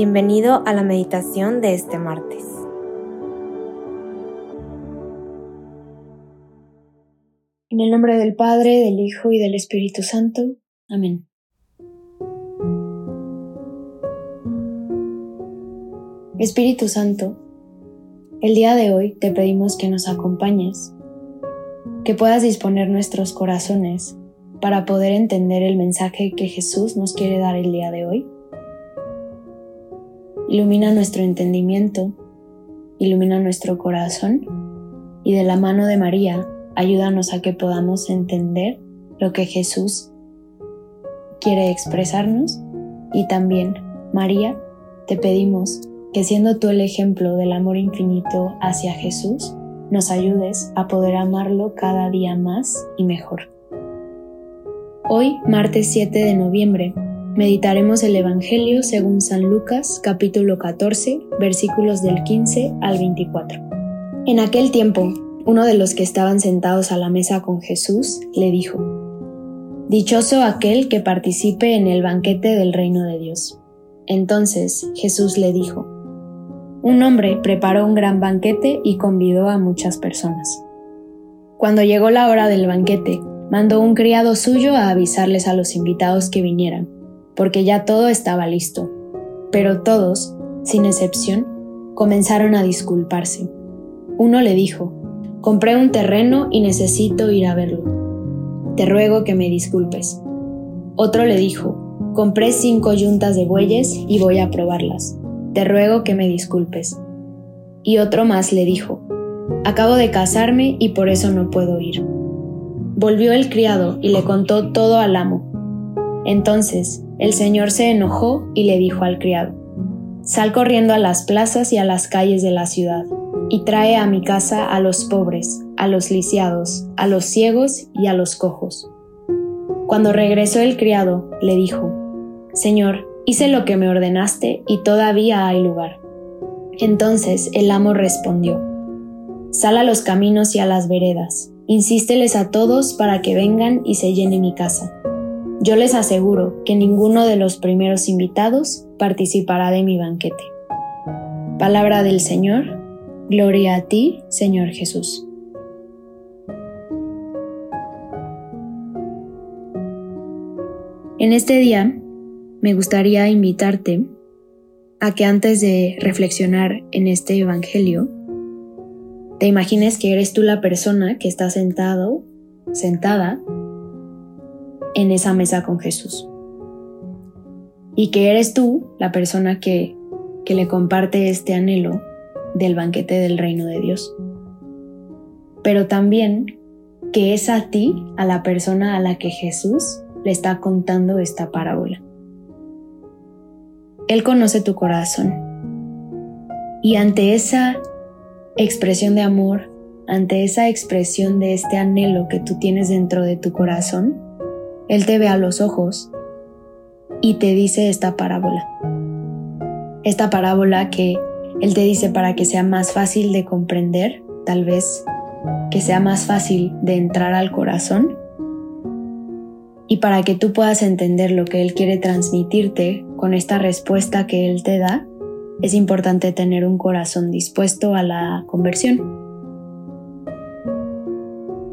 Bienvenido a la meditación de este martes. En el nombre del Padre, del Hijo y del Espíritu Santo. Amén. Espíritu Santo, el día de hoy te pedimos que nos acompañes, que puedas disponer nuestros corazones para poder entender el mensaje que Jesús nos quiere dar el día de hoy ilumina nuestro entendimiento, ilumina nuestro corazón y de la mano de María ayúdanos a que podamos entender lo que Jesús quiere expresarnos y también, María, te pedimos que siendo tú el ejemplo del amor infinito hacia Jesús, nos ayudes a poder amarlo cada día más y mejor. Hoy, martes 7 de noviembre, Meditaremos el Evangelio según San Lucas capítulo 14 versículos del 15 al 24. En aquel tiempo, uno de los que estaban sentados a la mesa con Jesús le dijo, Dichoso aquel que participe en el banquete del reino de Dios. Entonces Jesús le dijo, Un hombre preparó un gran banquete y convidó a muchas personas. Cuando llegó la hora del banquete, mandó un criado suyo a avisarles a los invitados que vinieran porque ya todo estaba listo. Pero todos, sin excepción, comenzaron a disculparse. Uno le dijo, compré un terreno y necesito ir a verlo. Te ruego que me disculpes. Otro le dijo, compré cinco yuntas de bueyes y voy a probarlas. Te ruego que me disculpes. Y otro más le dijo, acabo de casarme y por eso no puedo ir. Volvió el criado y le contó todo al amo. Entonces el señor se enojó y le dijo al criado, Sal corriendo a las plazas y a las calles de la ciudad, y trae a mi casa a los pobres, a los lisiados, a los ciegos y a los cojos. Cuando regresó el criado, le dijo, Señor, hice lo que me ordenaste y todavía hay lugar. Entonces el amo respondió, Sal a los caminos y a las veredas, insísteles a todos para que vengan y se llene mi casa yo les aseguro que ninguno de los primeros invitados participará de mi banquete. Palabra del Señor, gloria a ti, Señor Jesús. En este día me gustaría invitarte a que antes de reflexionar en este Evangelio, te imagines que eres tú la persona que está sentado, sentada en esa mesa con Jesús. Y que eres tú la persona que, que le comparte este anhelo del banquete del reino de Dios. Pero también que es a ti, a la persona a la que Jesús le está contando esta parábola. Él conoce tu corazón. Y ante esa expresión de amor, ante esa expresión de este anhelo que tú tienes dentro de tu corazón, él te ve a los ojos y te dice esta parábola. Esta parábola que Él te dice para que sea más fácil de comprender, tal vez que sea más fácil de entrar al corazón y para que tú puedas entender lo que Él quiere transmitirte con esta respuesta que Él te da, es importante tener un corazón dispuesto a la conversión.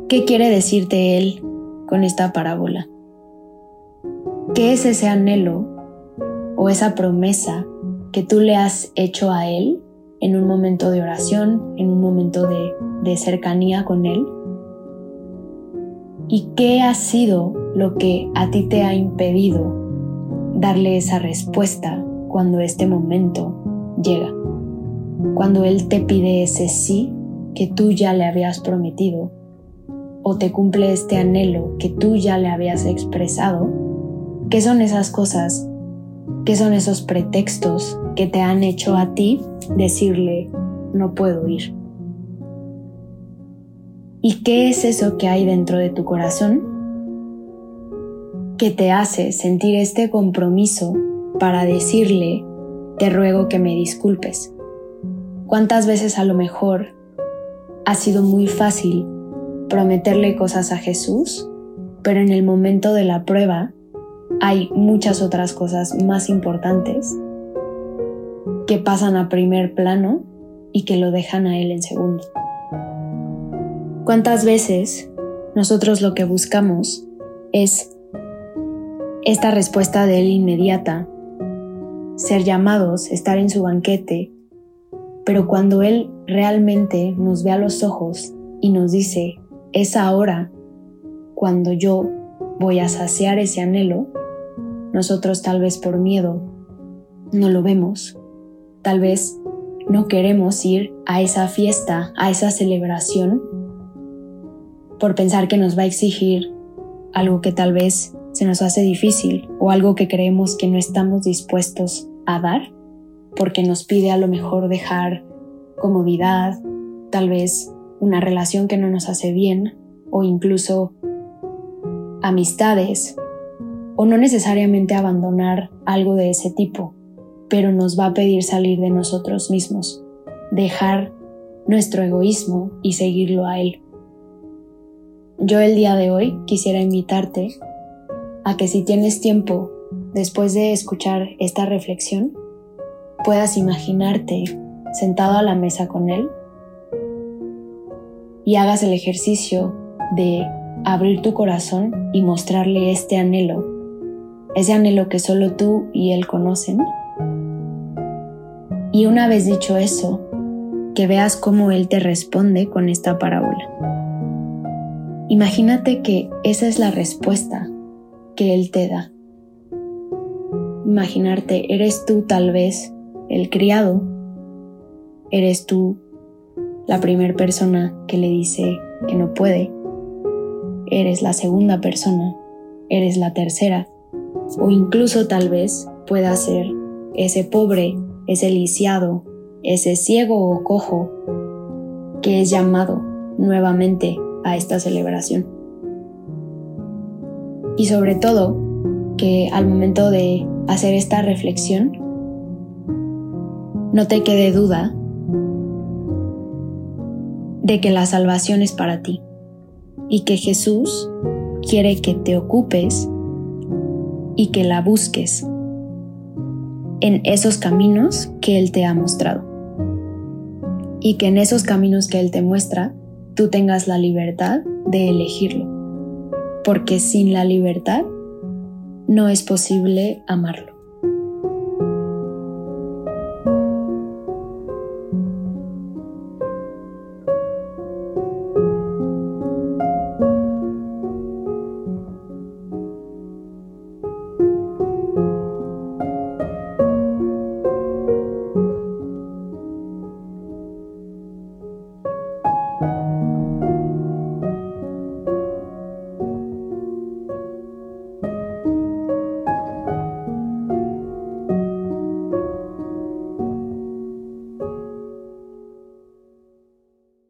¿Qué quiere decirte Él con esta parábola? ¿Qué es ese anhelo o esa promesa que tú le has hecho a Él en un momento de oración, en un momento de, cercanía con Él? ¿Y qué ha sido lo que a ti te ha impedido darle esa respuesta cuando este momento llega? Cuando Él te pide ese sí que tú ya le habías prometido o te cumple este anhelo que tú ya le habías expresado ¿Qué son esas cosas? ¿Qué son esos pretextos que te han hecho a ti decirle no puedo ir? ¿Y qué es eso que hay dentro de tu corazón que te hace sentir este compromiso para decirle te ruego que me disculpes? ¿Cuántas veces a lo mejor ha sido muy fácil prometerle cosas a Jesús, pero en el momento de la prueba hay muchas otras cosas más importantes que pasan a primer plano y que lo dejan a Él en segundo. ¿Cuántas veces nosotros lo que buscamos es esta respuesta de Él inmediata, ser llamados, estar en su banquete, pero cuando Él realmente nos ve a los ojos y nos dice, es ahora cuando yo voy a saciar ese anhelo, nosotros tal vez por miedo no lo vemos, tal vez no queremos ir a esa fiesta, a esa celebración, por pensar que nos va a exigir algo que tal vez se nos hace difícil o algo que creemos que no estamos dispuestos a dar, porque nos pide a lo mejor dejar comodidad, tal vez una relación que no nos hace bien o incluso amistades o no necesariamente abandonar algo de ese tipo, pero nos va a pedir salir de nosotros mismos, dejar nuestro egoísmo y seguirlo a Él. Yo el día de hoy quisiera invitarte a que si tienes tiempo después de escuchar esta reflexión, puedas imaginarte sentado a la mesa con Él y hagas el ejercicio de abrir tu corazón y mostrarle este anhelo, ese anhelo que solo tú y Él conocen. Y una vez dicho eso, que veas cómo Él te responde con esta parábola. Imagínate que esa es la respuesta que Él te da. Imaginarte, eres tú tal vez el criado, eres tú la primera persona que le dice que no puede, eres la segunda persona, eres la tercera, o incluso tal vez pueda ser ese pobre, ese lisiado, ese ciego o cojo que es llamado nuevamente a esta celebración. Y sobre todo, que al momento de hacer esta reflexión, no te quede duda de que la salvación es para ti y que Jesús quiere que te ocupes y que la busques en esos caminos que Él te ha mostrado. Y que en esos caminos que Él te muestra, tú tengas la libertad de elegirlo. Porque sin la libertad no es posible amarlo.